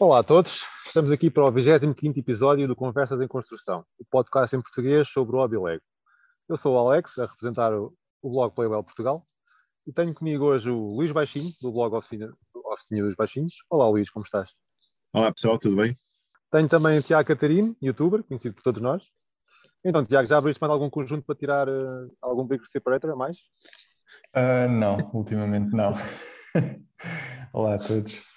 Olá a todos, estamos aqui para o 25 episódio do Conversas em Construção, o podcast em português sobre o hobby Lego. Eu sou o Alex, a representar o blog Playwell Portugal, e tenho comigo hoje o Luís Baixinho, do blog Oficina, Oficina dos Baixinhos. Olá Luís, como estás? Olá pessoal, tudo bem? Tenho também o Tiago Catarino, youtuber, conhecido por todos nós. Então, Tiago, já abriste mais algum conjunto para tirar uh, algum Big Separator a mais? Uh, não, ultimamente não. Olá a todos.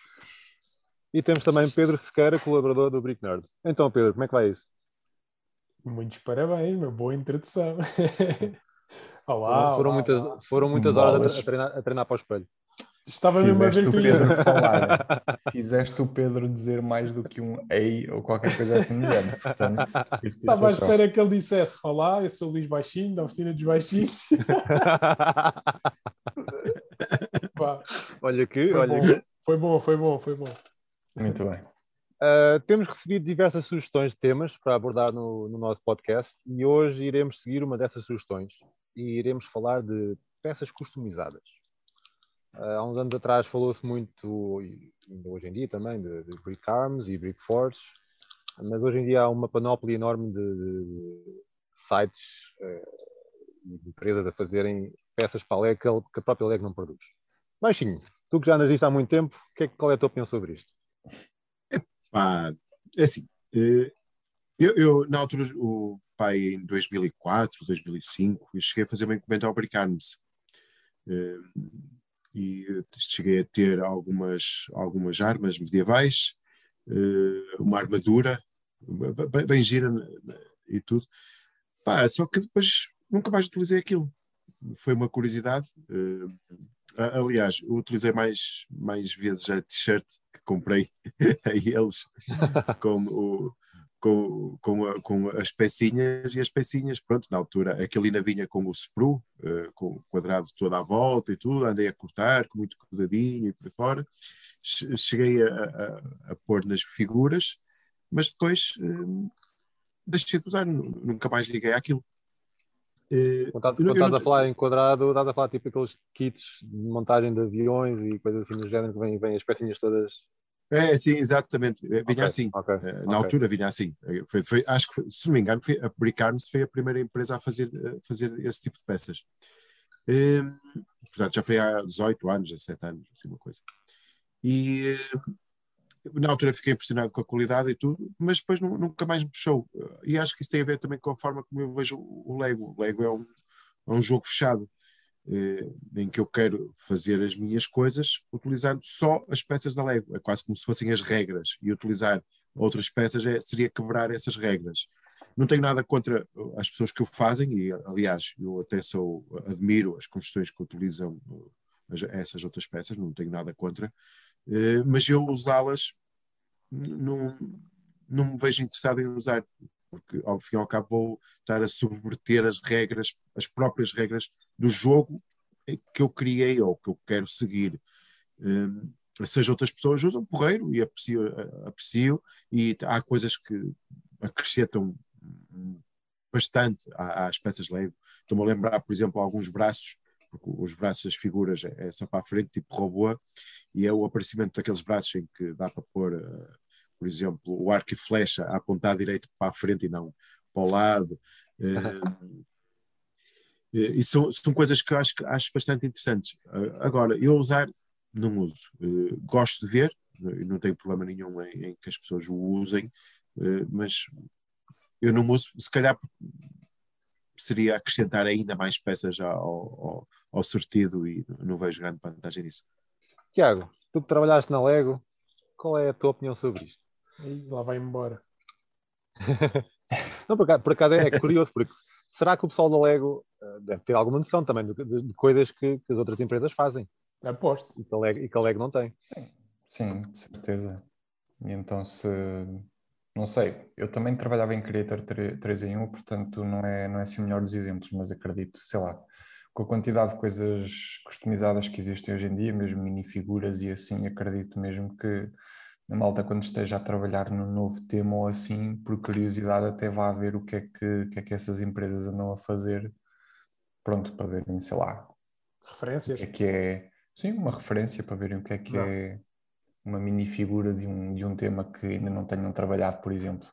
E temos também Pedro Sequeira, colaborador do Brick Nerd. Então, Pedro, como é que vai isso? Muitos parabéns, uma boa introdução. olá, foram, olá, muitas, olá. foram muitas horas a treinar, a treinar para o espelho. Estava mesmo a ver Fizeste o tu Pedro falar. Fizeste o Pedro dizer mais do que um ei ou qualquer coisa assim do género. Portanto, Estava à espera que ele dissesse: Olá, eu sou o Luís Baixinho, da oficina dos Baixinhos. Olha que, foi, olha bom. que. foi bom, foi bom, foi bom. Muito bem. Uh, temos recebido diversas sugestões de temas para abordar no, no, nosso podcast e hoje iremos seguir uma dessas sugestões e iremos falar de peças customizadas. Uh, há uns anos atrás falou-se muito, e hoje em dia também, de, de Brick Arms e Brick Force, mas hoje em dia há uma panóplia enorme de, de sites uh, e de empresas a fazerem peças para a Lego que, a própria Lego não produz. Baixinho, tu que já andas isto há muito tempo, que é, qual é a tua opinião sobre isto? Pá, é assim, eu, eu, na altura, o pai em 2004, 2005, eu cheguei a fazer uma encomenda ao Brick Arms. E cheguei a ter algumas, algumas armas medievais, uma armadura, bem gira e tudo. Pá, só que depois nunca mais utilizei aquilo. Foi uma curiosidade. Aliás, eu utilizei mais, mais vezes a t-shirt que comprei a eles com, o, com, com, a, com, as pecinhas e as pecinhas, pronto, na altura aquele ainda vinha com o sprue, uh, com o quadrado todo à volta e tudo, andei a cortar com muito cuidadinho e por fora. Cheguei a, a, a pôr nas figuras, mas depois uh, deixei de usar, nunca mais liguei àquilo. Quando, quando estás a falar em quadrado, estás a falar tipo aqueles kits de montagem de aviões e coisas assim do género que vêm, vêm as pecinhas todas. É, sim, exatamente. Vinha okay, assim. Okay, Na okay. altura vinha assim. Foi, foi, acho que, foi, se não me engano, foi, a Brick Arms foi a primeira empresa a fazer, a fazer esse tipo de peças. Hum, portanto, já foi há 18 anos, 17 anos, assim uma coisa. E na altura fiquei impressionado com a qualidade e tudo, mas depois nunca mais me puxou. E acho que isso tem a ver também com a forma como eu vejo o Lego. O Lego é um, é um jogo fechado, eh, em que eu quero fazer as minhas coisas utilizando só as peças da Lego. É quase como se fossem as regras. E utilizar outras peças é, seria quebrar essas regras. Não tenho nada contra as pessoas que o fazem, e aliás, eu até sou, admiro as construções que utilizam essas outras peças, não tenho nada contra. Uh, mas eu usá-las não, não me vejo interessado em usar, porque ao fim e ao cabo vou estar a subverter as regras, as próprias regras do jogo que eu criei ou que eu quero seguir. Um, seja outras pessoas usam porreiro e aprecio, aprecio e há coisas que acrescentam bastante às peças Lego. Estou-me a lembrar, por exemplo, alguns braços porque os braços das figuras é só para a frente, tipo robô, e é o aparecimento daqueles braços em que dá para pôr, uh, por exemplo, o arco e flecha a apontar direito para a frente e não para o lado. Uh, e são, são coisas que eu acho, acho bastante interessantes. Agora, eu usar, não uso. gosto de ver, não tenho problema nenhum em, em que as pessoas o usem, mas eu não uso, se calhar seria acrescentar ainda mais peças ao, ao, ao sortido e não vejo grande vantagem nisso. Tiago, tu que trabalhaste na Lego, qual é a tua opinião sobre isto? E lá vai embora. não, por acaso, por acaso é, curioso, porque será que o pessoal da Lego uh, deve ter alguma noção também de, de, de coisas que, que, as outras empresas fazem? Aposto. E que a Lego, e que a Lego não tem. Sim, de certeza. E então se não sei, eu também trabalhava em Creator 3 em 1, portanto não é, não é assim o melhor dos exemplos, mas acredito, sei lá, com a quantidade de coisas customizadas que existem hoje em dia, mesmo minifiguras e assim, acredito mesmo que a malta quando esteja a trabalhar num novo tema ou assim, por curiosidade até vá ver o que é que, que, é que essas empresas andam a fazer, pronto, para verem, sei lá, Referências? o que é que é, sim, uma referência para verem o que é que Não. é uma minifigura de um, de um tema que ainda não tenham trabalhado, por exemplo.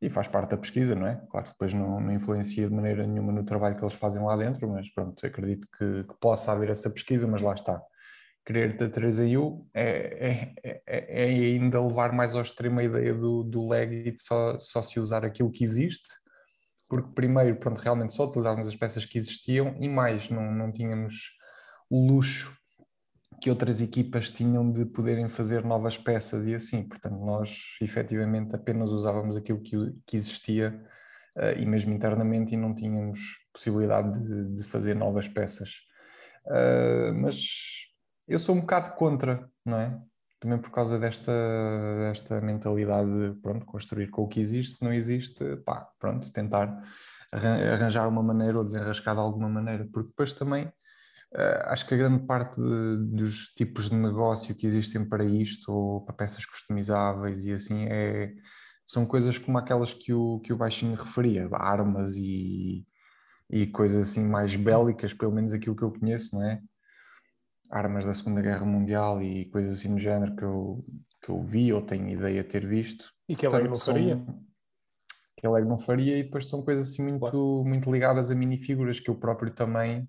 E faz parte da pesquisa, não é? Claro que depois não, não influencia de maneira nenhuma no trabalho que eles fazem lá dentro, mas pronto, acredito que, que possa haver essa pesquisa, mas lá está. Querer ter 3 AU é, é, é, é, ainda levar mais ao extremo a ideia do, do lag e de só, só se usar aquilo que existe, porque primeiro, pronto, realmente só utilizávamos as peças que existiam e mais, não, não tínhamos o luxo que outras equipas tinham de poderem fazer novas peças e assim. Portanto, nós efetivamente apenas usávamos aquilo que, que existia uh, e mesmo internamente e não tínhamos possibilidade de, de fazer novas peças. Uh, mas eu sou um bocado contra, não é? Também por causa desta, desta mentalidade de pronto, construir com o que existe, se não existe, pá, pronto, tentar arranjar uma maneira ou desenrascar de alguma maneira, porque depois também acho que a grande parte de, dos tipos de negócio que existem para isto, ou para peças customizáveis e assim, é, são coisas como aquelas que o, que o Baixinho referia, armas e, e coisas assim mais bélicas, pelo menos aquilo que eu conheço, não é? Armas da Segunda Guerra Mundial e coisas assim do género que eu, que eu vi ou tenho ideia de ter visto. E que a Lego não faria? Que a Lego não faria e depois são coisas assim muito, claro. muito ligadas a minifiguras que eu próprio também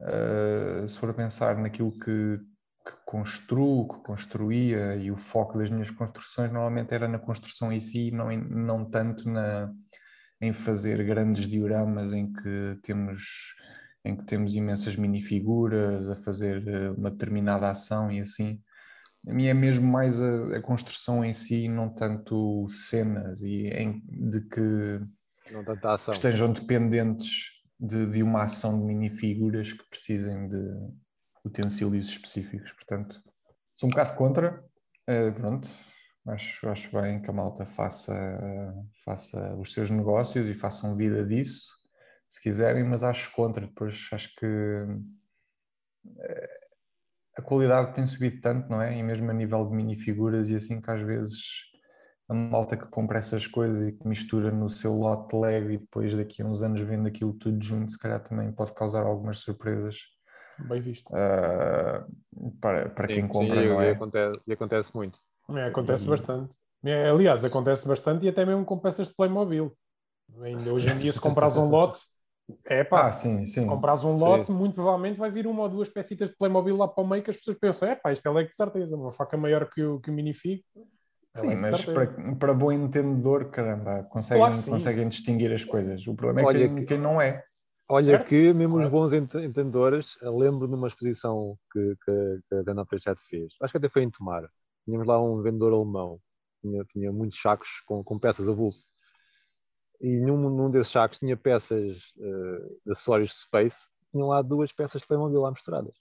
Uh, se for a pensar naquilo que, que construo, que construía e o foco das minhas construções normalmente era na construção em si, não, em, não tanto na, em fazer grandes dioramas em que temos em que temos imensas minifiguras a fazer eh, uma determinada ação e assim. A mim é mesmo mais a, a construção em si, não tanto cenas e em, de que, que estejam dependentes de, de uma ação de minifiguras que precisem de utensílios específicos. Portanto, sou um bocado contra. Uh, pronto, acho, acho bem que a malta faça, faça os seus negócios e façam vida disso, se quiserem, mas acho contra. Depois acho que uh, a qualidade tem subido tanto, não é? E mesmo a nível de minifiguras e assim que às vezes a malta que compra essas coisas e que mistura no seu lote Lego e depois daqui a uns anos vende aquilo tudo junto, se calhar também pode causar algumas surpresas. Bem visto. Uh, para, para sim, quem compra, sim, não e, é? Acontece, e acontece muito. É, acontece bastante. É, aliás, acontece bastante e até mesmo com peças de Playmobil. Ainda hoje em dia, se compras um lote, é pá, ah, sim, sim. compras um lote, sim. muito provavelmente vai vir uma ou duas peças de Playmobil lá para o meio que as pessoas pensam, é pá, isto é Lego de certeza, uma faca maior que o, que o minifig. Sim, mas para, para bom entendedor, caramba, conseguem, claro conseguem distinguir as coisas. O problema é Olha quem, que, quem não é. Olha certo? que mesmo claro. os bons entendedores, lembro numa exposição que, que, que a Dana Peixoto fez, acho que até foi em Tomar, tínhamos lá um vendedor alemão, tinha, tinha muitos sacos com, com peças a vulso. E num, num desses sacos tinha peças uh, de acessórios de Space, tinham lá duas peças de Playmobil lá misturadas.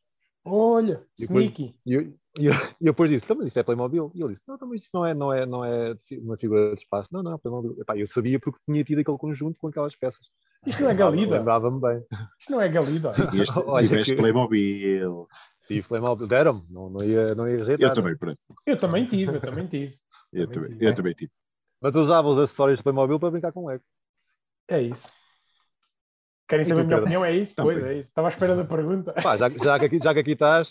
Olha, e depois, sneaky. E eu, e eu, e depois disse, mas isso é Playmobil. E ele disse, não, mas isto não é, não, é, não é uma figura de espaço. Não, não, é Playmobil. Epá, eu sabia porque tinha tido aquele conjunto com aquelas peças. Isto não é Galida. Lembrava-me bem. Isto não é Galida. Tiveste, tiveste que... Playmobil. Tive Playmobil. Deram-me. Não, não, ia, não ia rejeitar. Eu também, pronto. Eu também tive, eu também tive. Eu também, tive. eu também tive. Mas tu usava os acessórios de Playmobil para brincar com o Lego. É isso. Querem saber a minha opinião? É isso? Também. Pois, é isso. Estava à espera da pergunta. Pá, já, já, que aqui, já que aqui estás,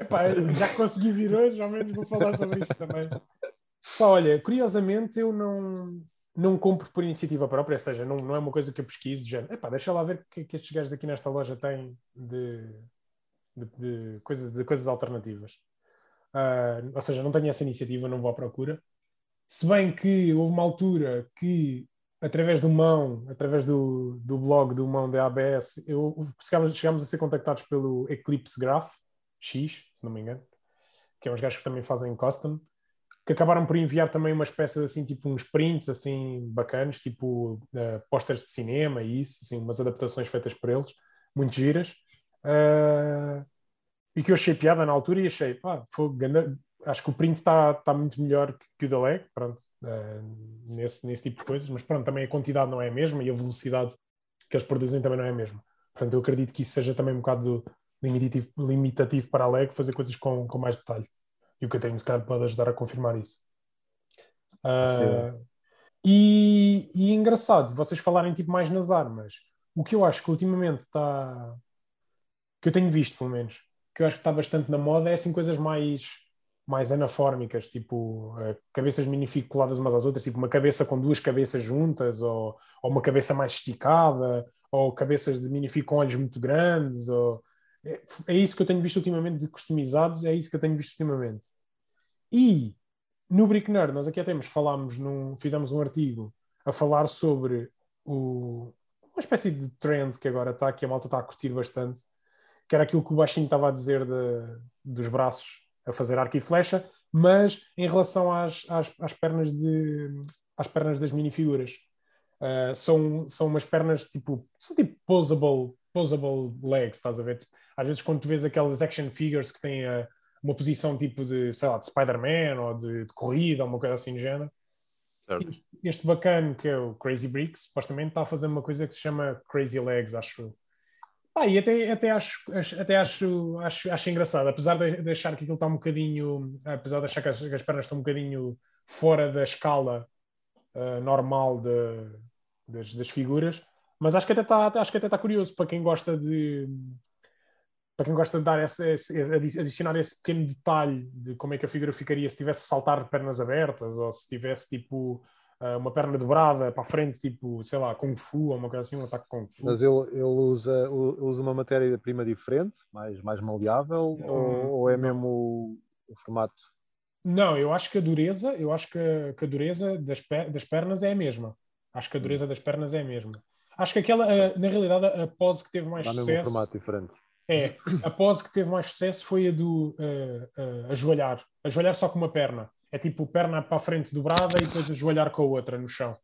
Epá, já consegui vir hoje, ao menos vou falar sobre isto também. Pá, olha, curiosamente eu não, não compro por iniciativa própria, ou seja, não, não é uma coisa que eu pesquiso, género, epá, deixa lá ver o que, que estes gajos aqui nesta loja têm de, de, de coisas, de coisas alternativas. Uh, ou seja, não tenho essa iniciativa, não vou à procura. Se bem que houve uma altura que, através do mão, através do, do blog do mão da ABS, eu, chegámos, chegámos a ser contactados pelo Eclipse Graph, X, se não me engano, que é uns gajos que também fazem custom, que acabaram por enviar também umas peças assim, tipo uns prints assim bacanas, tipo uh, posters de cinema e isso, assim, umas adaptações feitas por eles, muito giras. Uh, e que eu achei piada na altura e achei, pá, foi, acho que o print está tá muito melhor que, que o da leg, pronto, uh, nesse, nesse tipo de coisas, mas pronto, também a quantidade não é a mesma e a velocidade que eles produzem também não é a mesma. Portanto, eu acredito que isso seja também um bocado do, limitativo, limitativo para a Lego fazer coisas com, com mais detalhe. E o que eu tenho, se calhar, pode ajudar a confirmar isso. Uh, e, e engraçado, vocês falarem tipo mais nas armas. O que eu acho que ultimamente está. que eu tenho visto, pelo menos, que eu acho que está bastante na moda é assim coisas mais, mais anafórmicas, tipo uh, cabeças minifig coladas umas às outras, tipo uma cabeça com duas cabeças juntas, ou, ou uma cabeça mais esticada, ou cabeças de minifig com olhos muito grandes, ou... é, é isso que eu tenho visto ultimamente de customizados, é isso que eu tenho visto ultimamente. E no Brick Nerd, nós aqui até temos, falámos num, fizemos um artigo a falar sobre o, uma espécie de trend que agora está, que a malta está a curtir bastante, que era aquilo que o baixinho estava a dizer de, dos braços a fazer arco e flecha, mas em relação às, às, às pernas de às pernas das minifiguras. Uh, são, são umas pernas tipo, são tipo posable, posable legs, estás a ver? Tipo, às vezes quando tu vês aquelas action figures que têm uh, uma posição tipo de, sei lá, de Spider-Man ou de, de, corrida ou uma coisa assim do género. Este, este bacana que é o Crazy Bricks, supostamente está a fazer uma coisa que se chama Crazy Legs, acho ah, e até, até, acho, até acho, acho, acho engraçado, apesar de, de achar que aquilo está um bocadinho, apesar de achar que as, que as pernas estão um bocadinho fora da escala uh, normal de, das, das, figuras, mas acho que até está, acho que até está curioso para quem gosta de para quem gosta de dar esse, esse, adicionar esse pequeno detalhe de como é que a figura ficaria se tivesse saltar de pernas abertas ou se tivesse tipo uh, uma perna dobrada para a frente, tipo, sei lá, Kung Fu ou uma coisa assim, um ataque Kung Fu. Mas ele, ele usa, usa uma matéria-prima diferente, mais, mais maleável, hum, ou, ou, é mesmo o, o, formato? Não, eu acho que a dureza, eu acho que, que a dureza das, das pernas é a mesma. Acho que a dureza das pernas é a mesma. Acho que aquela, na realidade, a pose que teve mais Dá sucesso. Um formato diferente. É, a pose que teve mais sucesso foi a do uh, uh, ajoelhar. Ajoelhar só com uma perna é tipo perna para a frente dobrada e depois ajoelhar com a outra no chão.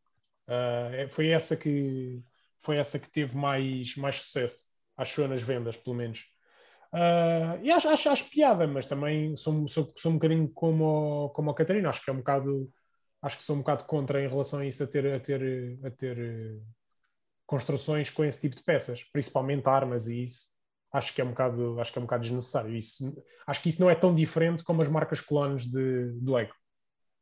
Uh, foi essa que foi essa que teve mais, mais sucesso, acho nas vendas, pelo menos. Uh, e acho, acho, acho, piada, mas também sou, sou, sou um bocadinho como, como a Catarina, acho que é um bocado acho que sou um bocado contra em relação a isso, a ter, a ter, a ter construções com esse tipo de peças, principalmente armas e isso acho que é um bocado, acho que é um bocado desnecessário. Isso, acho que isso não é tão diferente como as marcas clones de, de Lego,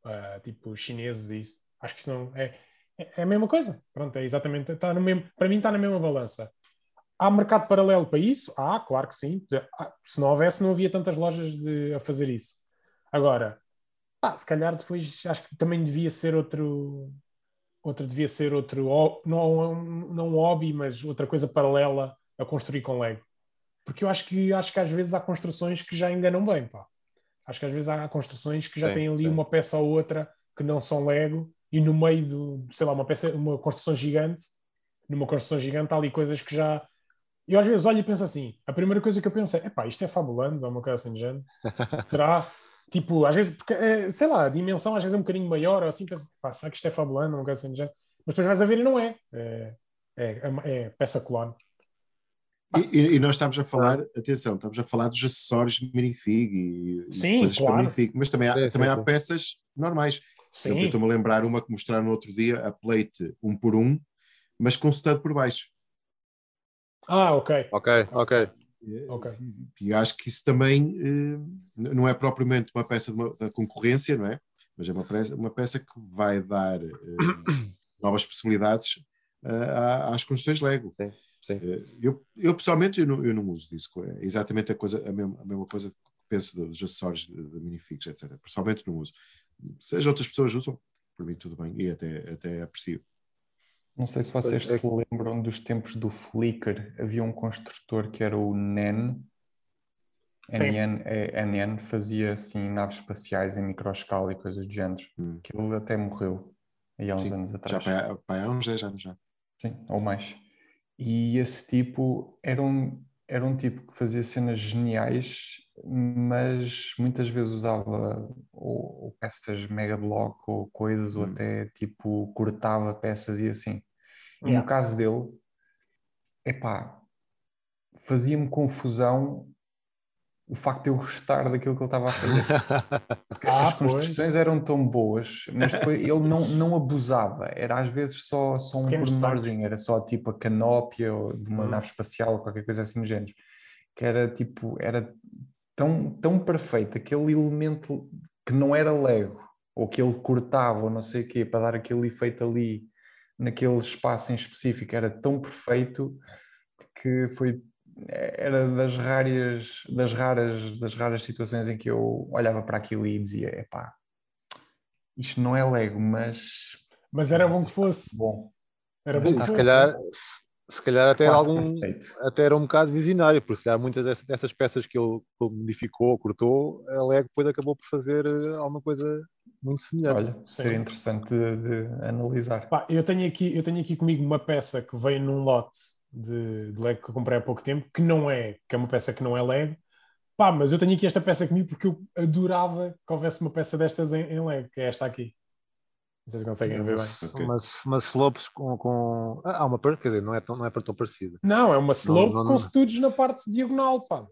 uh, tipo chineses e isso. Acho que isso não é, é, a mesma coisa. Pronto, é exatamente, está no mesmo, para mim está na mesma balança. Há mercado paralelo para isso? Ah, claro que sim. Ah, se não houvesse, não havia tantas lojas de, a fazer isso. Agora, ah, se calhar depois acho que também devia ser outro, outro devia ser outro, não, não um hobby, mas outra coisa paralela a construir com Lego porque eu acho que, acho que às vezes há construções que já enganam bem, pá. Acho que às vezes há construções que já sim, têm ali sim. uma peça ou outra que não são Lego e no meio do, sei lá, uma peça, uma construção gigante, numa construção gigante há ali coisas que já. Eu às vezes olho e penso assim, a primeira coisa que eu penso é, epá, isto é fabulando, ou uma coisa assim de género. Será? Tipo, às vezes, porque, é, sei lá, a dimensão às vezes é um bocadinho maior, ou assim, penso, pá, será que isto é uma coisa assim género? Mas depois vais a ver e não é. É, é, é, é peça clone. E, e, nós estamos a falar, ah. atenção, estamos a falar dos acessórios de minifig e, sim, coisas claro. para minifig, mas também há, também há peças normais. Sim. Eu estou-me a lembrar uma que mostraram no outro dia, a plate um por um, mas com stud por baixo. Ah, ok. Ok, ok. Okay. E acho que isso também eh, não é propriamente uma peça de uma, da concorrência, não é? Mas é uma peça, uma peça que vai dar eh, novas possibilidades uh, às construções Lego. Sim. Eh, eu, eu pessoalmente eu não, eu não uso disso, é exatamente a, coisa, a, mesma, a mesma coisa que penso dos acessórios de, de minifigs, etc. Pessoalmente não uso. Seja outras pessoas usam, por mim tudo bem, e até, até aprecio. Não sei se vocês é. se lembram dos tempos do Flickr, havia um construtor que era o NEN, NN, NN fazia assim naves espaciais em microescala e coisas do género, hum. que ele até morreu aí há uns Sim, anos atrás. Já para, há uns 10 anos já. Sim, ou mais. E esse tipo era um, era um tipo que fazia cenas geniais, mas muitas vezes usava ou, ou peças mega block ou coisas, hum. ou até tipo cortava peças e assim. E yeah. no caso dele, epá, fazia-me confusão o facto de eu gostar daquilo que ele estava a fazer. ah, as construções pois. eram tão boas, mas depois ele não, não abusava. Era às vezes só, só um pormenorzinho, era só tipo a canópia de uma hum. nave espacial, qualquer coisa assim do género. Que era tipo, era tão, tão perfeito, aquele elemento que não era Lego, ou que ele cortava, ou não sei o quê, para dar aquele efeito ali, naquele espaço em específico, era tão perfeito que foi era das raras, das raras, das raras situações em que eu olhava para aquilo e dizia, epá, isto não é Lego, mas Mas era bom que fosse. bom. Era bom Mas que está Se fosse. calhar, se calhar até, Quase algum, aceito. até era um bocado visionário, porque se calhar muitas dessas, dessas peças que ele que ele modificou, cortou, a Lego depois acabou por fazer eh, alguma coisa muito semelhante. Olha, seria interessante de, de analisar. Pá, eu, tenho aqui, eu tenho aqui comigo uma peça que veio num lote de, de Lego que eu comprei há pouco tempo, que não é, que é uma peça que não é Lego. Pá, mas eu tenho aqui esta peça comigo porque eu adorava que houvesse uma peça destas em, em Lego, que é esta aqui. Não sei se conseguem ver bem. Ok. Mas, mas slopes com. com... Ah, há uma par- quer dizer, não é, tão, não é para tão parecida. Não, é uma slope não, com não. estudos na parte diagonal, pá.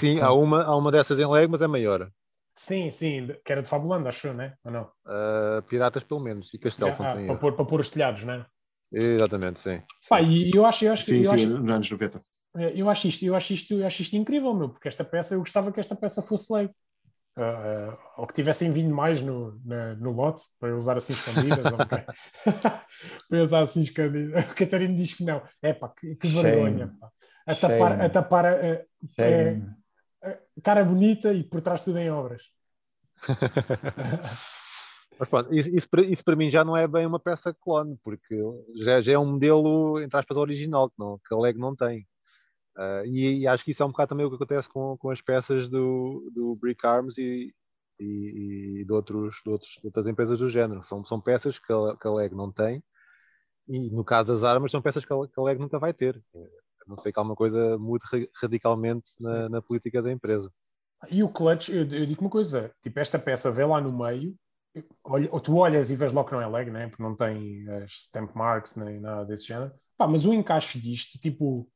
Sim, Sim. Há, uma, há uma dessas em Lego, mas é maior. Sim, sim, que era de Fabulando, acho eu, né? Ou não? Ah, piratas, pelo menos, e Castelo, Ah, para, pôr, para pôr os telhados, né? Exatamente, sim. Pá, e eu acho, eu acho, Sim, eu sim, acho, nos anos 90. eu acho isto, eu acho isto, eu acho isto incrível, meu, porque esta peça, eu gostava que esta peça fosse Lego. Ah, ah, ou que tivessem vindo mais no, na- no lote para eu usar assim escondidas. para eu usar assim escondidas. O Catarino diz que não. É pá, que, que vergonha. Pá. A tapar, a, tapar a, a- Shame. a cara bonita e por trás tudo em obras. Mas pronto, isso, isso, para, isso para mim já não é bem uma peça clone, porque já, já é um modelo, entre aspas, original, que, não, que a Lego não tem. Ah, e, e acho que isso é um bocado também o que acontece com, com as peças do, do Brick Arms e, e, e de, outros, de, outros, de outras empresas do género. São, são peças que a, que a Lego não tem, e no caso das armas, são peças que a, que a Lego nunca vai ter. A não sei que alguma coisa mude ra- radicalmente na, na política da empresa. E o clutch, eu, eu digo uma coisa, tipo, esta peça vê lá no meio, olha, ou tu olhas e vês logo que não é leg, né? porque não tem as stamp marks nem nada desse género. Pá, mas o encaixe disto, tipo,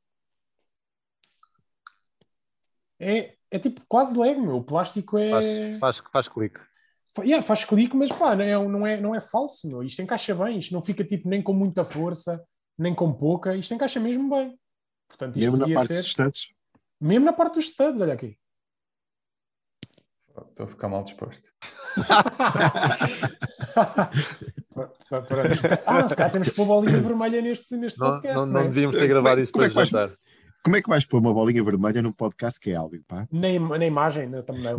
é, é tipo quase leg, meu. O plástico é. Faz, faz clique. Fa- yeah, faz clique, mas pá, não é, não é, não é falso, meu. Isto encaixa bem, isto não fica tipo nem com muita força, nem com pouca, isto encaixa mesmo bem. Portanto, isto Mesmo na parte ser. dos estantes. Mesmo na parte dos studs, olha aqui. Estou a ficar mal disposto. Pa- para- se calhar- ah, se calhar temos que pôr bolinha vermelha neste, neste Não, podcast, não, não, não é? devíamos ter gravado é- isso como é que vais- jantar. Como é que vais pôr uma bolinha vermelha num podcast que é áudio, pá? Nem, na imagem, na thumbnail.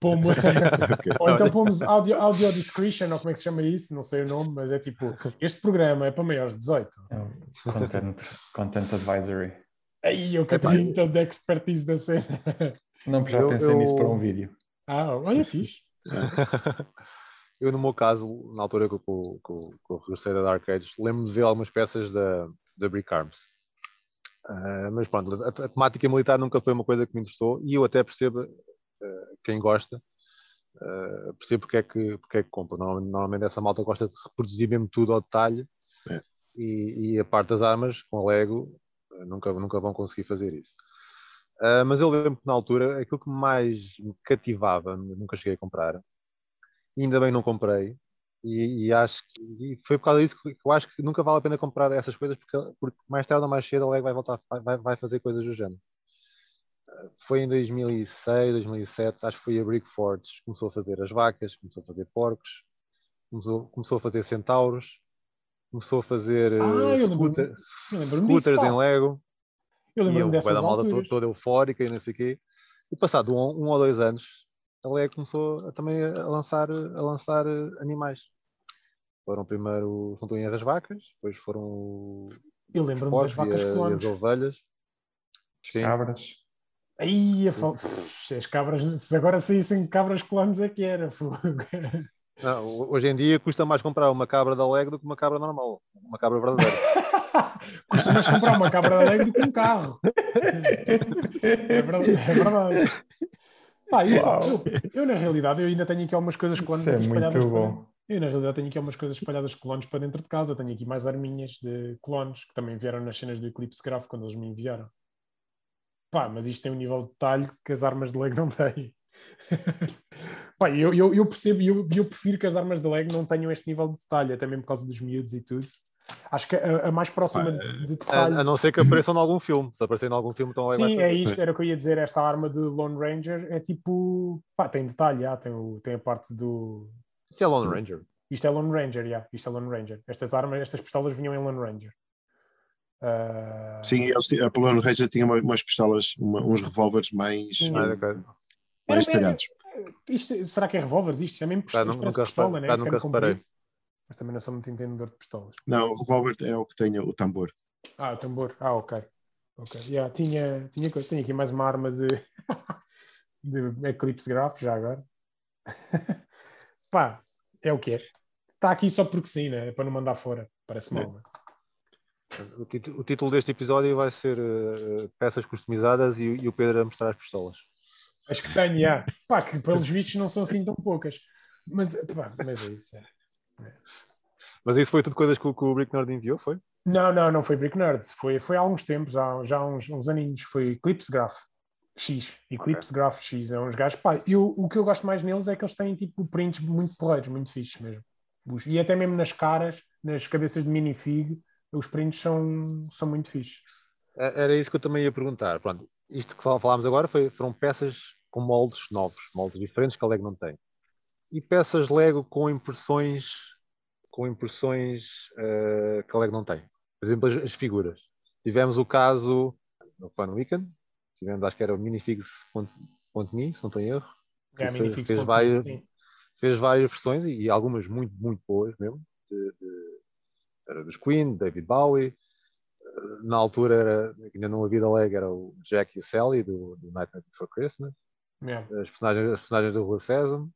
Pomos- Ok. ou então pomos audio, audio discretion, ou como é que se chama isso, não sei o nome, mas é tipo, este programa é para maiores de 18. É Content, content Advisory. Aí, o Catarino todo de expertise da cena. Não, já Eu- pensei eu- nisso para um vídeo. Ah, olha, fixe. Eu, no meu caso, na altura que eu, que eu- que eu- que eu regressei da Dark Ages, lembro-me de ver algumas peças da, da Brick Arms. Ah, mas pronto, a, a temática militar nunca foi uma coisa que me interessou e eu até percebo ah, quem gosta, ah, percebo porque é que, porque é que compra. Normalmente, normalmente essa malta gosta de reproduzir mesmo tudo ao detalhe É. e, e a parte das armas, com a Lego, nunca, nunca vão conseguir fazer isso. Ah, mas eu lembro que na altura aquilo que mais me cativava, nunca cheguei a comprar, e ainda bem não comprei, e, e acho que e foi por causa disso que eu acho que nunca vale a pena comprar essas coisas, porque, porque mais tarde ou mais cedo a Lego vai voltar, vai, vai fazer coisas do género. Ah, Foi em 2006, 2007, acho que foi a Brick Forge, começou a fazer as vacas, começou a fazer porcos, começou, começou a fazer centauros, começou a fazer Ah, lembro-me scooter- disso, scooters pá. em Lego Eu e lembro-me dessas da malta toda, toda eufórica e não sei o quê. E passado um, um ou dois anos, a Lego começou a- também a lançar, a lançar eh, animais. Foram primeiro, não estou em erro, as vacas, depois foram o- Eu lembro-me das vacas e, a- e clones. as ovelhas. Sim. Cabras. Aí, a fal... As cabras, se agora saíssem cabras clones é que era. fogo. Não, ho- hoje em dia custa mais comprar uma cabra da Lego do que uma cabra normal, uma cabra verdadeira. Custa mais comprar uma cabra da Lego do que um carro. É verdade. É verdade. Pá, eu, eu, eu, na realidade, eu ainda tenho aqui algumas coisas clones Isso é espalhadas. para- bom. Eu, na realidade, tenho aqui algumas coisas espalhadas de clones para dentro de casa. Tenho aqui mais arminhas de clones que também vieram nas cenas do Eclipse Graph quando eles me enviaram. Pá, mas isto tem um nível de detalhe que as armas de Lego não têm. Pá, eu, eu, eu percebo e eu, eu prefiro que as armas de Lego não tenham este nível de detalhe, até mesmo por causa dos miúdos e tudo. Acho que a, a mais próxima de, de A, detalhe. a não ser que apareçam em algum filme. Se aparecer em algum filme, então a Lego Sim, é isto, era o que eu ia dizer. Esta arma de Lone Ranger é tipo. Pá, tem detalhe, já, tem, o, tem a parte do. Isso é Lone Ranger. Isto é Lone Ranger, já, isto é Lone Ranger. Estas armas, estas pistolas vinham em Lone Ranger. Uh, Sim, eles, a Polone Ranger tinha uma- umas pistolas, uma- uns revólveres mais, Sim. Ah, mais Era- talhados. isto, será que é revólveres? Isto é mesmo pistola, nunca repare- né? nunca comprido. reparei. Mas também não sou muito entendedor de pistolas. Não, o revólver é o que tem o tambor. Ah, o tambor. Ah, ok. Ok. Yeah, tinha, tinha, coisa- tenho aqui mais uma arma de, de Eclipse Graph, já agora. Pá, é o que é. Está aqui só porque sim, né? É para não mandar fora. Parece mal, né? O, tit- o título deste episódio vai ser eh, Peças Customizadas e, e o Pedro a mostrar as pistolas. Acho que tenho, yeah. Pá, que pelos vistos não são assim tão poucas. Mas, pá, mas é isso. é. Mas isso foi tudo coisas que, o- que o Brick Nerd enviou, foi? Não, não, não foi Brick Nerd. Foi, foi há alguns tempos, já, já há uns, uns aninhos. Foi Eclipse Graph X. Eclipse Graph X. É uns gajos. Pá, eu, o que eu gosto mais neles é que eles têm tipo prints muito porreiros, muito fixes mesmo. E até mesmo nas caras, nas cabeças de minifig, os prints são, são muito fixes. É- Era isso que eu também ia perguntar. Pronto, isto que fal- falámos agora foi, foram peças com moldes novos, moldes diferentes que a Lego não tem. E peças Lego com impressões com impressões eh, que a Lego não tem. Por exemplo, as, as figuras. Tivemos o caso no Fun Weekend, tivemos, acho que era o minifigs.me, se não estou em erro, É, fez- fez várias- sim. fez várias versões e, algumas muito, muito boas mesmo. de- de- era dos Queen, David Bowie. Eh, Na altura era, ainda não havia da Leg, era o Jack e o Sally do, do Nightmare Before Christmas. Yeah. As personagens, as personagens do Rua Sésamo.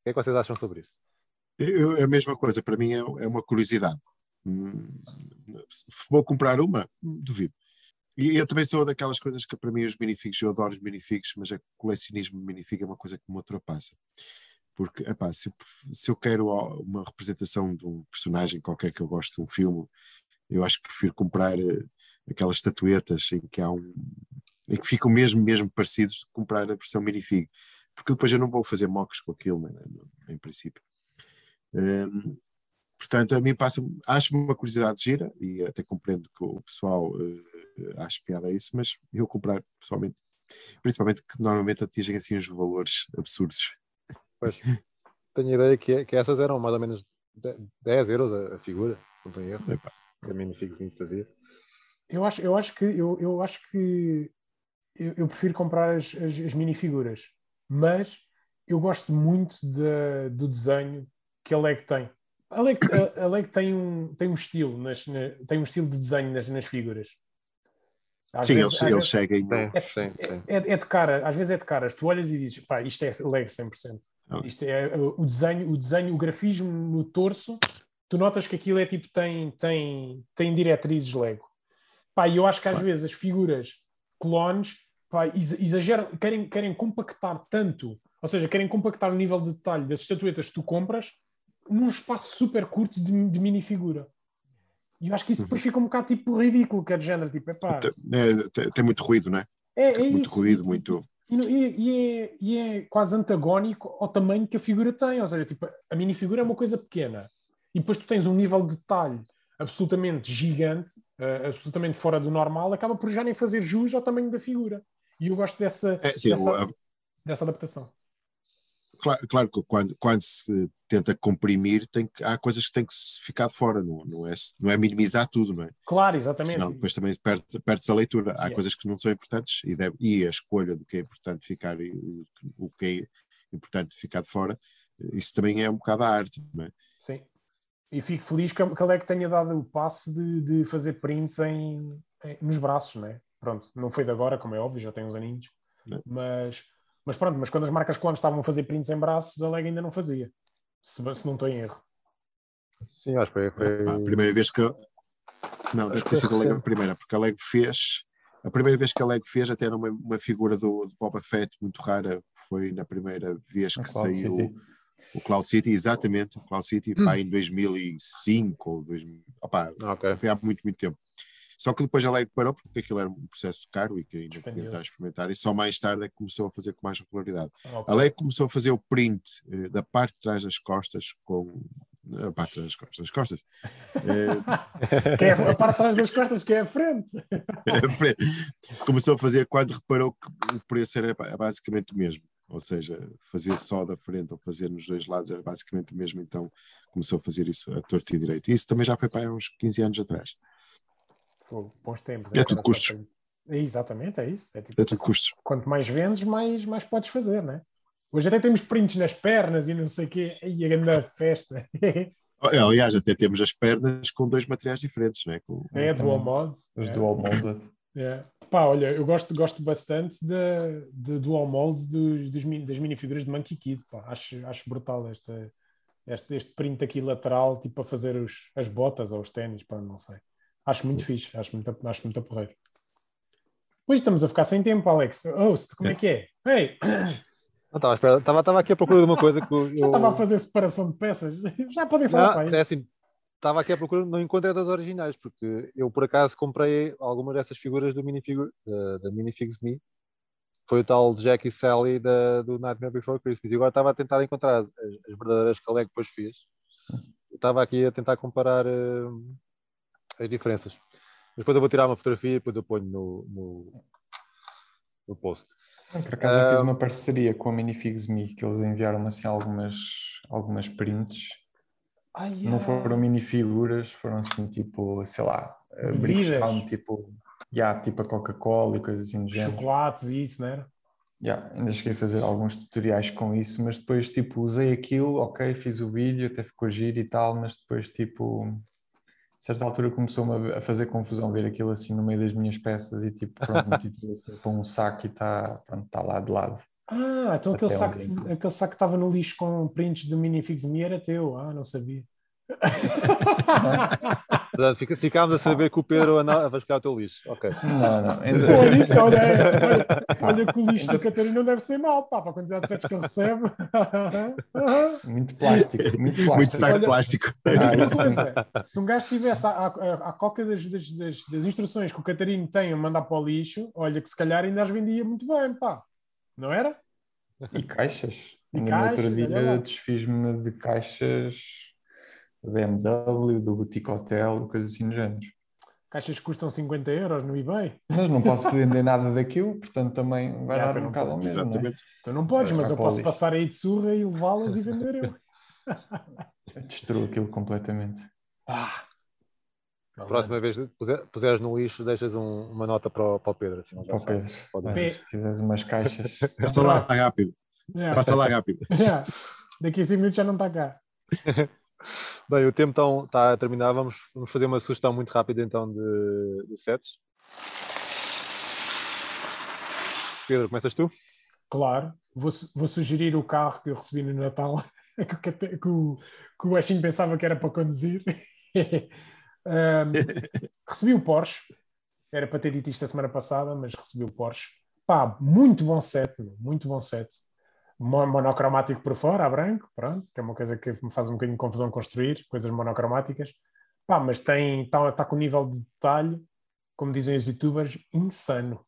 O que é que vocês acham sobre isso? Eu- é a mesma coisa, para mim é, é uma curiosidade. Vou comprar uma? Duvido. E eu também sou daquelas coisas que para mim os minifigs, eu adoro os minifigs, mas o colecionismo de minifig é uma coisa que me ultrapassa. Porque, epá, se, se eu quero uma representação de um personagem qualquer que eu gosto de um filme, eu acho que prefiro comprar eh, aquelas estatuetas em que há um. em que ficam mesmo, mesmo parecidos, comprar a versão minifig. Porque depois eu não vou fazer mocks com aquilo, né, em princípio. Hum, portanto, a mim passa, acho uma curiosidade gira e até compreendo que o pessoal uh, acha piada a isso, mas eu comprar pessoalmente, principalmente que normalmente atingem assim os valores absurdos. Pois, tenho a ideia que, que essas eram mais ou menos de- 10 euros a, a figura, se não em erro. Que a Minifig me fazia. Eu acho, eu acho que eu, eu acho que eu, eu prefiro comprar as, as, as minifiguras, mas eu gosto muito da- do desenho que a Lego tem. A Lego, a, a Lego tem, um, tem um estilo, nas, na- tem um estilo de desenho nas, nas figuras. Às Sim, vezes- eles, eles vezes- sim, sim. é, é de cara, às vezes é de caras. Tu olhas e dizes, pá, isto é Lego 100%. Ah. Isto é o desenho, o desenho, o grafismo no torso. Tu notas que aquilo é tipo, tem, tem, tem diretrizes Lego. Pá, e eu acho que às Claro. vezes as figuras clones exa- exageram, querem, querem compactar tanto, ou seja, querem compactar o nível de detalhe das estatuetas que tu compras num espaço super curto de, de minifigura. E eu acho que isso Uhum. depois fica um bocado tipo ridículo, que é de género, tipo, epá, Tem, é, tem- tem muito ruído, não é? é, é muito isso. ruído, E- muito. e, e- e é, e é quase antagónico ao tamanho que a figura tem. Ou seja, tipo, a minifigura é uma coisa pequena. E depois tu tens um nível de detalhe absolutamente gigante, eh, absolutamente fora do normal, acaba por já nem fazer jus ao tamanho da figura. E eu gosto dessa, É, sim, dessa, dessa adaptação. Claro, claro que quando, quando se tenta comprimir, tem que, há coisas que têm que ficar de fora, não, não, é, não é minimizar tudo, não é? Claro, exatamente. Senão depois também se perde, perde-se a leitura. Há Yeah. coisas que não são importantes e, deve- e a escolha do que é importante ficar e o, que é importante ficar de fora, isso também é um bocado a arte, não é? Sim. E fico feliz que que a Lego tenha dado o passo de, de fazer prints em, em- nos braços, né? Pronto, não foi de agora, como é óbvio, já tem uns aninhos. Não. Mas, mas pronto, mas quando as marcas clones estavam a fazer prints em braços, a Lego ainda não fazia. Se, se não estou em erro. Sim, acho que foi. a primeira vez que. Não, deve ter sido a Lego a primeira, porque a Lego fez. A primeira vez que a Lego fez até era uma, uma figura do, do Boba Fett muito rara, foi na primeira vez que saiu City. o Cloud City, exatamente, o Cloud City, pá, em 2005 ou 2000, opá, Ok. foi há muito, muito tempo. Só que depois a Lego parou porque aquilo era um processo caro e que ainda podia estar a experimentar, e só mais tarde é que começou a fazer com mais regularidade. Ah, A Lego começou a fazer o print eh, da parte de trás das costas com. A parte de trás das costas, das costas. Eh, Que é a parte de trás das costas, que é a frente. começou a fazer quando reparou que o preço era ba- basicamente o mesmo. Ou seja, fazer só da frente ou fazer nos dois lados era basicamente o mesmo, então começou a fazer isso a torto e direito. E isso também já foi para uns 15 anos atrás. Fogo, bons tempos. É hein? tudo custos. tem- É, exatamente, é isso. É tipo, É tudo custos. Quanto mais vendes, mais, mais podes fazer, né? Hoje até temos prints nas pernas e não sei o quê. E a grande festa. É, Aliás, até temos as pernas com dois materiais diferentes, não é? Com- é dual mod. Os é. dual molded. É. Pá, olha, eu gosto, gosto bastante de, de dual mold dos, dos min- das minifiguras de Monkey Kid. Pá. Acho, acho brutal esta, este, este print aqui lateral, tipo para fazer os, as botas ou os ténis, pá, não sei. Acho muito fixe, acho muito, acho muito porreiro. Pois estamos a ficar sem tempo, Alex. Oh, como é que é? Ei, estava, aqui à procura de uma coisa que eu. já estava a fazer separação de peças. Já podem falar, pá. Não, é assim, estava aqui à procura, não encontrei das originais, porque eu por acaso comprei algumas dessas figuras do minifigur, da, da Minifigs Me. Foi o tal Jack e Sally da, do Nightmare Before Christmas. E agora estava a tentar encontrar as, as verdadeiras que a Lego depois fez. Estava aqui a tentar comparar eh, as diferenças. Mas depois eu vou tirar uma fotografia e depois eu ponho no, no, no post. Por acaso eu fiz Ah. uma parceria com a Minifigs Me, que eles enviaram assim algumas, algumas prints. Ai, Não ai. foram minifiguras, foram assim tipo, sei lá, eh. Brickstown, tipo, yeah, tipo a Coca-Cola e coisas assim do género. Chocolates e isso, não era? Yeah, ainda cheguei a fazer alguns tutoriais com isso, mas depois tipo usei aquilo, ok, fiz o vídeo, até ficou giro e tal, mas depois tipo, certa altura começou-me a- fazer confusão ver aquilo assim no meio das minhas peças e tipo, pronto, meti assim para um saco e está pronto, tá lá de lado. Ah, então aquele saco, aquele saco que estava no lixo com prints do Minifigs Me era teu. Ah, não sabia. Portanto, fica- ficámos a saber que o Pedro anda a vascar o teu lixo. Ok. Não, não, Pô, isso, olha, olha, olha que o lixo do Catarina não deve ser mau, pá, para a quantidade de sets que ele recebe. muito plástico, muito plástico. Muito saco Olha- plástico. Ah, isso Pois sim. é, se um gajo tivesse a, a, a coca das, das, das, das instruções que o Catarino tem a mandar para o lixo, olha que se calhar ainda as vendia muito bem, pá. Não era? E caixas. E Ainda no outro caixas, olha lá. dia desfiz-me de caixas BMW, do Boutique Hotel, coisas assim do género. Caixas que custam 50 euros no eBay. Mas não posso vender nada daquilo, portanto também vai Já, dar um não bocado ao mesmo. não é? Exatamente. Tu não podes, É, mas eu posso passar aí de surra e levá-las e vender eu. Eu Destruo aquilo completamente. Ah. Próxima vez puseres no lixo, deixas um- uma nota para o, para o Pedro. assim, Para o Pedro. Olha, se quiseres umas caixas. Passa lá rápido. Yeah. Passa lá rápido. Yeah. Daqui a 5 minutos já não está cá. Bem, o tempo então está a terminar. Vamos, vamos fazer uma sugestão muito rápida então de, de sets. Pedro, começas tu? Claro, vou, vou sugerir o carro que eu recebi no Natal, que, Cate- que o, que o Baixinho pensava que era para conduzir. Um, recebi o Porsche, era para ter dito isto a semana passada, mas recebi o Porsche. Pá, muito bom set, muito bom set. Mo- Monocromático por fora, a branco, pronto, que é uma coisa que me faz um bocadinho de confusão construir, coisas monocromáticas. Pá, mas tem, está tá com um nível de detalhe, como dizem os youtubers, insano.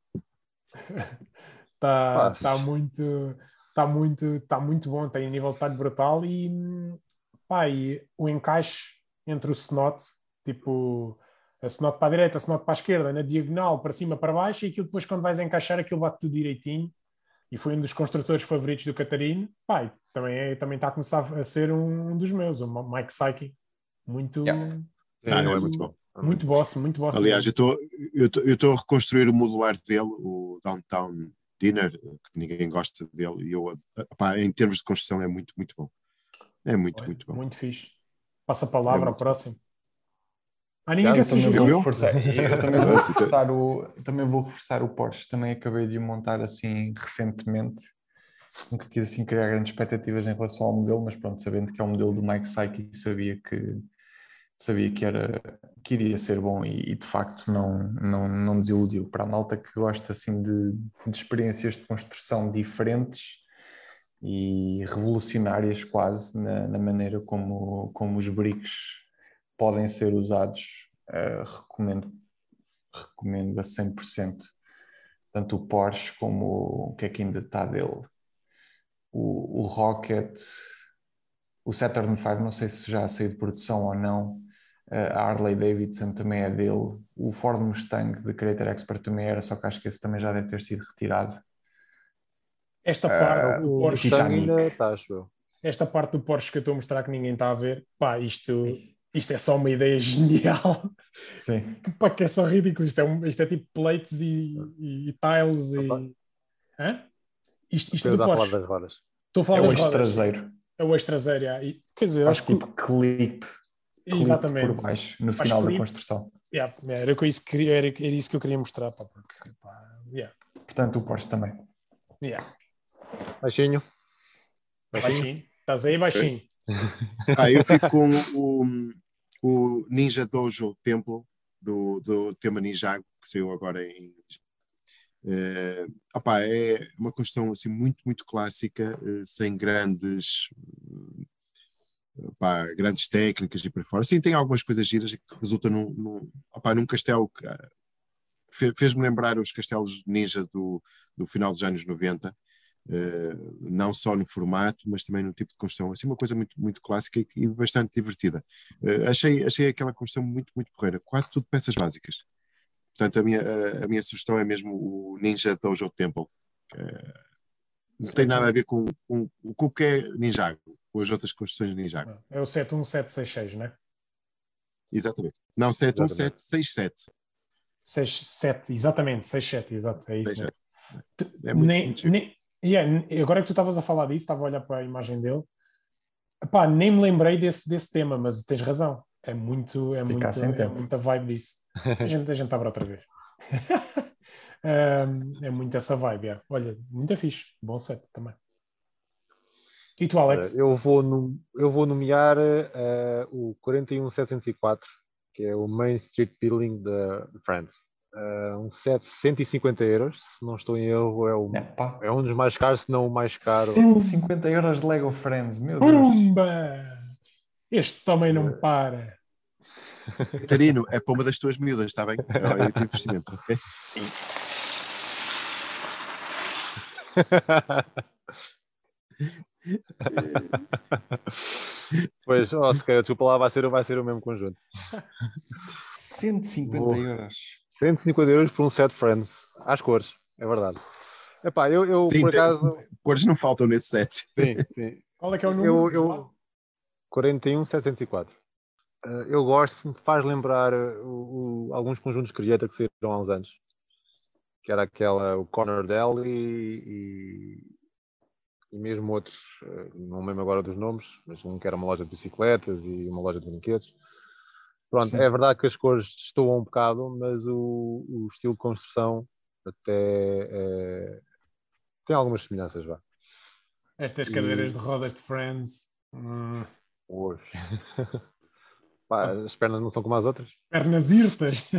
Está tá muito, tá muito, tá muito bom, tem um nível de detalhe brutal e, pá, e o encaixe entre o snot, tipo a snot para a direita, a snot para a esquerda, na diagonal, para cima, para baixo, e aquilo depois quando vais encaixar aquilo bate tudo direitinho. E foi um dos construtores favoritos do Catarino. E também, é, também está a começar a ser um dos meus, o Mike Psyche. Muito, Yeah. Ah, não, é muito bom. muito boss, muito boss. Aliás, eu estou eu a reconstruir o modular dele, o Downtown Dinner, que ninguém gosta dele, e eu, pá, em termos de construção é muito, muito bom. É muito, Olha, muito bom. Muito fixe. Passa a palavra É ao próximo. Ah, ninguém também sugerir. vou eu? reforçar, eu também vou reforçar o, também vou reforçar o Porsche. Também acabei de o montar assim recentemente. Nunca quis assim criar grandes expectativas em relação ao modelo, mas pronto, sabendo que é o modelo do Mike Psyche, sabia que sabia que era que iria ser bom e, e, de facto não, não, não desiludiu. Para a malta que gosta assim de, de experiências de construção diferentes e revolucionárias quase na, na maneira como, como os bricks podem ser usados, uh, recomendo, recomendo a 100%, tanto o Porsche como o que é que ainda está dele. O, o Rocket, o Saturn V, não sei se já saiu de produção ou não, uh, a Harley Davidson também é dele, o Ford Mustang de Creator Expert também era, só que acho que esse também já deve ter sido retirado. Esta parte Uh, do O Porsche Titanic. ainda está, acho esta parte do Porsche que eu estou a mostrar que ninguém está a ver, pá, isto isto é só uma ideia genial. Sim. Pá, que é só ridículo. Isto é, um- isto é tipo plates e, e- e tiles Opa. e. Hã? Isto, isto do a falar das rodas. Estou a falar É o eixo traseiro. É o eixo traseiro, já. E, quer dizer, Faz acho que. tipo clipe, clipe Exatamente. por baixo, no Faz final da clipe. construção. Yeah, era, com isso que queria- era, era isso que eu queria mostrar. Pá, porque, pá, yeah, Portanto, o Porsche também. yeah. Baixinho. Baixinho. Estás aí baixinho. Ah, eu fico com o, o Ninja Dojo Temple do, do tema Ninjago, que saiu agora em. Eh, opá, é uma construção assim, muito, muito clássica, eh, sem grandes, eh, opá, grandes técnicas e por fora. Sim, tem algumas coisas giras que resultam num, num, opá, num castelo que fe- fez-me lembrar os castelos ninja do, do final dos anos 90. Eh, não só no formato, mas também no tipo de construção. Assim, uma coisa muito, muito clássica e, bastante divertida. Eh, achei, achei aquela construção muito, muito porreira. Quase tudo peças básicas. Portanto, a minha, a, a minha sugestão é mesmo o Ninja Dojo Temple. eh, não tem nada a ver com, com, com o que é Ninjago, com as outras construções de Ninjago. É o 71766, não é? Exatamente. Não, 71767. 67, exatamente, 67, exato, é isso. 67. mesmo. É muito, nem, muito nem, yeah, n- agora que tu estavas a falar disso, estava a olhar para a imagem dele. Epá, nem me lembrei desse, desse tema, mas tens razão. É muito, é, muito, sem é tempo. muita vibe disso. A gente, a gente abre outra vez. Um, é muito essa vibe. yeah. Olha, muito fixe. Bom set também. E tu, Alex? Eu vou, num- eu vou nomear eh, o 41704, que é o Main Street Building de France. Eh, um set de 150 euros, se não estou em erro, é, o, é um dos mais caros, se não o mais caro. 150 euros de Lego Friends, meu Deus. Pumba! Este também não para. Catarino, é para uma das tuas miúdas, está bem? É o teu investimento, ok? pois, se calhar, desculpa lá, vai ser, vai ser o mesmo conjunto. 150 Vou. euros. 150 euros por um set Friends, às cores, é verdade. Epá, eu, eu Sim, por tem- acaso. Cores não faltam nesse set. Sim, sim. Qual é que é o número? Eu, eu, 41704. Eh, eu gosto, me faz lembrar eh, o- o- alguns conjuntos Creator que saíram há uns anos. Que era aquela, o Corner Deli e, e mesmo outros, eh, não me lembro agora dos nomes, mas um que era uma loja de bicicletas e uma loja de brinquedos. Pronto, Sim. é verdade que as cores destoam um bocado, mas o, o estilo de construção até eh, tem algumas semelhanças, vá. Estas E- cadeiras de rodas de Friends. Hum, Hoje. Pá, as pernas não são como as outras. pernas irtas.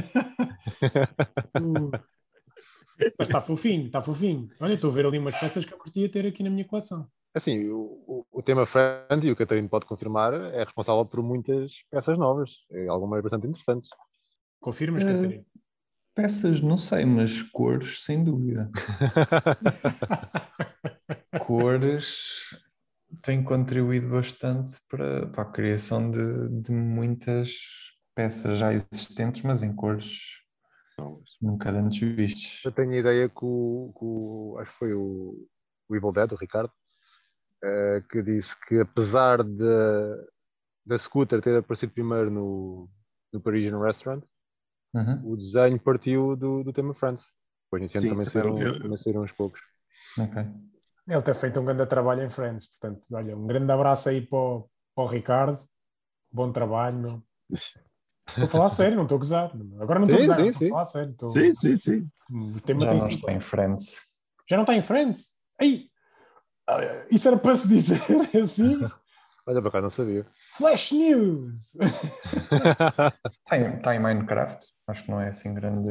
Uh. Mas está fofinho, está fofinho. Olha, estou a ver ali umas peças que eu curtia ter aqui na minha coleção. Assim, o, o, o tema Friend, e o Catarino pode confirmar, é responsável por muitas peças novas, e algumas bastante interessantes. Confirmas, Eh, Catarina? Peças, não sei, mas cores, sem dúvida. Cores têm contribuído bastante para, para a criação de, de muitas peças já existentes, mas em cores nunca antes vistas. Eu tenho a ideia que o, que o- acho que foi o, o Evil Dead, o Ricardo, eh, que disse que apesar de, da scooter ter aparecido primeiro no, no Parisian Restaurant, Uhum, o desenho partiu do, do tema Friends. Depois nesse ano Sim, também, também saíram, eu- também saíram uns poucos. ok. Ele tem feito um grande trabalho em Friends, portanto, olha, um grande abraço aí para o, para o Ricardo. Bom trabalho, meu. A falar a sério, não estou a gozar. Agora não estou a Sim, gozar, sim, estou a sim. falar a sério. Estou... Sim, sim, sim. O tema Já tem não está em Friends. Já não está em Friends? Ei! Ah, Isso era para se dizer assim? Olha, para cá não sabia. Flash News! Está em, está em Minecraft, acho que não é assim grande.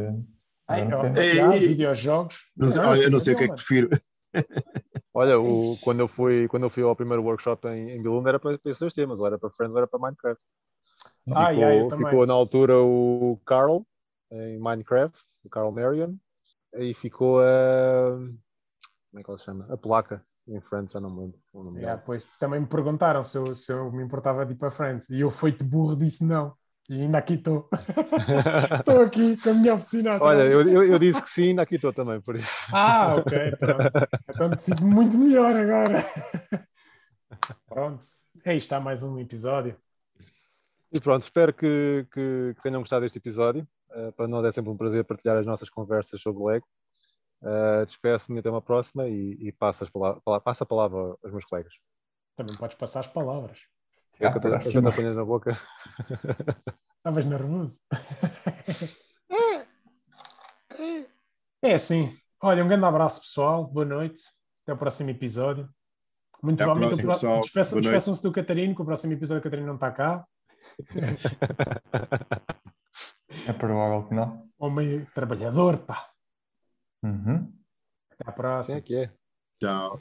Ai, grande. Ei, ei, ei. videojogos. Não sei- Não, olha, eu não sei o que é que prefiro. Olha, o, quando, eu fui, quando eu fui ao primeiro workshop em, em Bilunga era para esses dois temas, ou era para Friends ou era para Minecraft. Ah, ficou, também. ficou na altura o Carl em Minecraft, o Carl Marion, e ficou a. Como é que ela se chama? A placa em já não me lembro. o Yeah, pois também me perguntaram se eu, se eu me importava de ir para Friends e eu, feito burro, disse não. E ainda aqui estou. Estou aqui com a minha oficina. Olha, eu, eu, eu disse que sim, ainda aqui estou também, por isso. Ah, ok, pronto. Então me sinto muito melhor agora. Pronto. Aí está mais um episódio. E pronto, espero que, que- que tenham gostado deste episódio. Uh, para nós é sempre um prazer partilhar as nossas conversas sobre Lego. Uh, Despeço-me até uma próxima e, e passo, passo a palavra aos meus colegas. Também podes passar as palavras. É que eu próxima. tenho apanhas na boca. Estavas nervoso. é assim. Olha, um grande abraço, pessoal. Boa noite. Até o próximo episódio. Muito Até provavelmente pro- pessoal. despeçam- despeçam-se do Catarino, que o próximo episódio o Catarino não está cá. É provável que não. Homem trabalhador, pá. Uhum. Até Assim próxima. é que é. Tchau.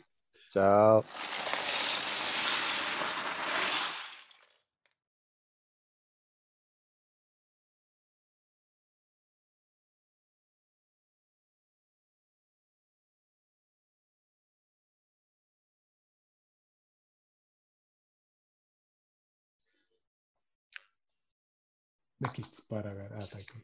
Tchau. Onde é que isto se para agora? Ah, está aqui.